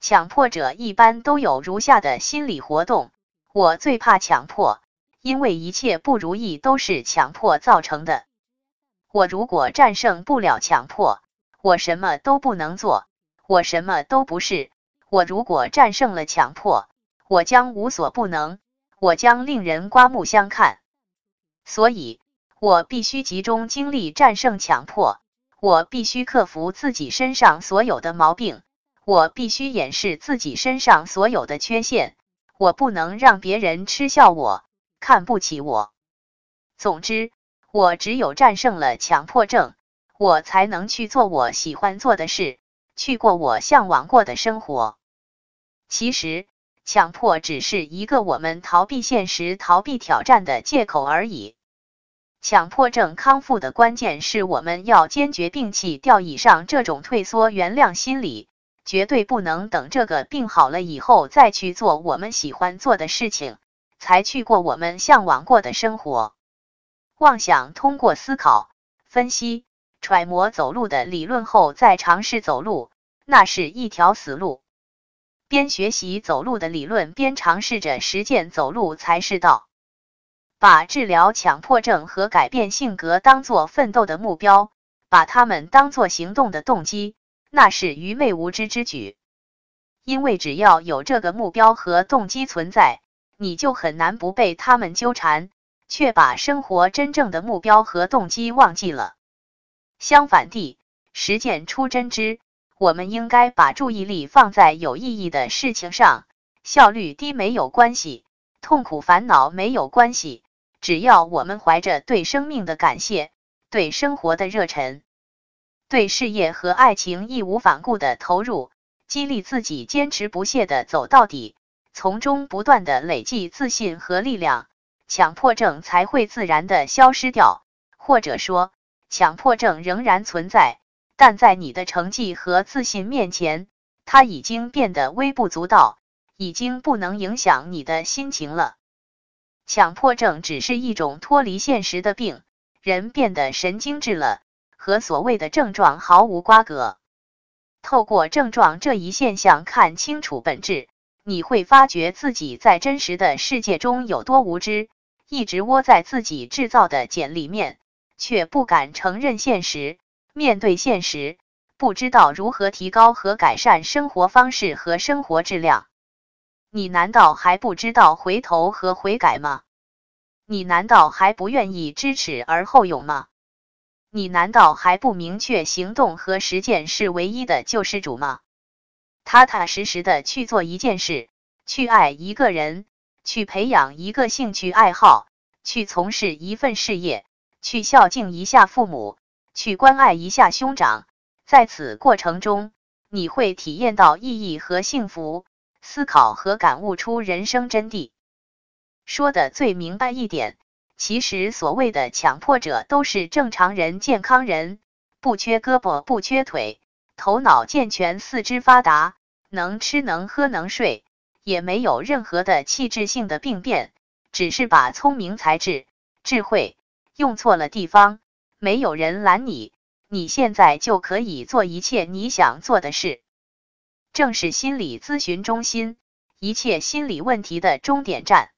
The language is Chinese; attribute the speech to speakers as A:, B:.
A: 强迫者一般都有如下的心理活动：我最怕强迫，因为一切不如意都是强迫造成的。我如果战胜不了强迫，我什么都不能做，我什么都不是。我如果战胜了强迫，我将无所不能，我将令人刮目相看。所以，我必须集中精力战胜强迫，我必须克服自己身上所有的毛病。我必须掩饰自己身上所有的缺陷，我不能让别人嗤笑我、看不起我。总之，我只有战胜了强迫症，我才能去做我喜欢做的事，去过我向往过的生活。其实，强迫只是一个我们逃避现实、逃避挑战的借口而已。强迫症康复的关键是我们要坚决摒弃掉以上这种退缩、原谅心理。绝对不能等这个病好了以后再去做我们喜欢做的事情，才去过我们向往过的生活。妄想通过思考、分析、揣摩走路的理论后再尝试走路，那是一条死路。边学习走路的理论，边尝试着实践走路才是道。把治疗强迫症和改变性格当做奋斗的目标，把他们当做行动的动机。那是愚昧无知之举，因为只要有这个目标和动机存在，你就很难不被他们纠缠，却把生活真正的目标和动机忘记了。相反地，实践出真知，我们应该把注意力放在有意义的事情上，效率低没有关系，痛苦烦恼没有关系，只要我们怀着对生命的感谢，对生活的热忱。对事业和爱情义无反顾的投入，激励自己坚持不懈的走到底，从中不断的累积自信和力量，强迫症才会自然的消失掉。或者说，强迫症仍然存在，但在你的成绩和自信面前，它已经变得微不足道，已经不能影响你的心情了。强迫症只是一种脱离现实的病，人变得神经质了。和所谓的症状毫无瓜葛。透过症状这一现象看清楚本质，你会发觉自己在真实的世界中有多无知，一直窝在自己制造的茧里面，却不敢承认现实。面对现实，不知道如何提高和改善生活方式和生活质量。你难道还不知道回头和悔改吗？你难道还不愿意知耻而后勇吗？你难道还不明确行动和实践是唯一的救世主吗？踏踏实实的去做一件事，去爱一个人，去培养一个兴趣爱好，去从事一份事业，去孝敬一下父母，去关爱一下兄长。在此过程中，你会体验到意义和幸福，思考和感悟出人生真谛。说的最明白一点。其实，所谓的强迫者都是正常人、健康人，不缺胳膊，不缺腿，头脑健全，四肢发达，能吃能喝能睡，也没有任何的器质性的病变，只是把聪明才智、智慧用错了地方。没有人拦你，你现在就可以做一切你想做的事。正是心理咨询中心，一切心理问题的终点站。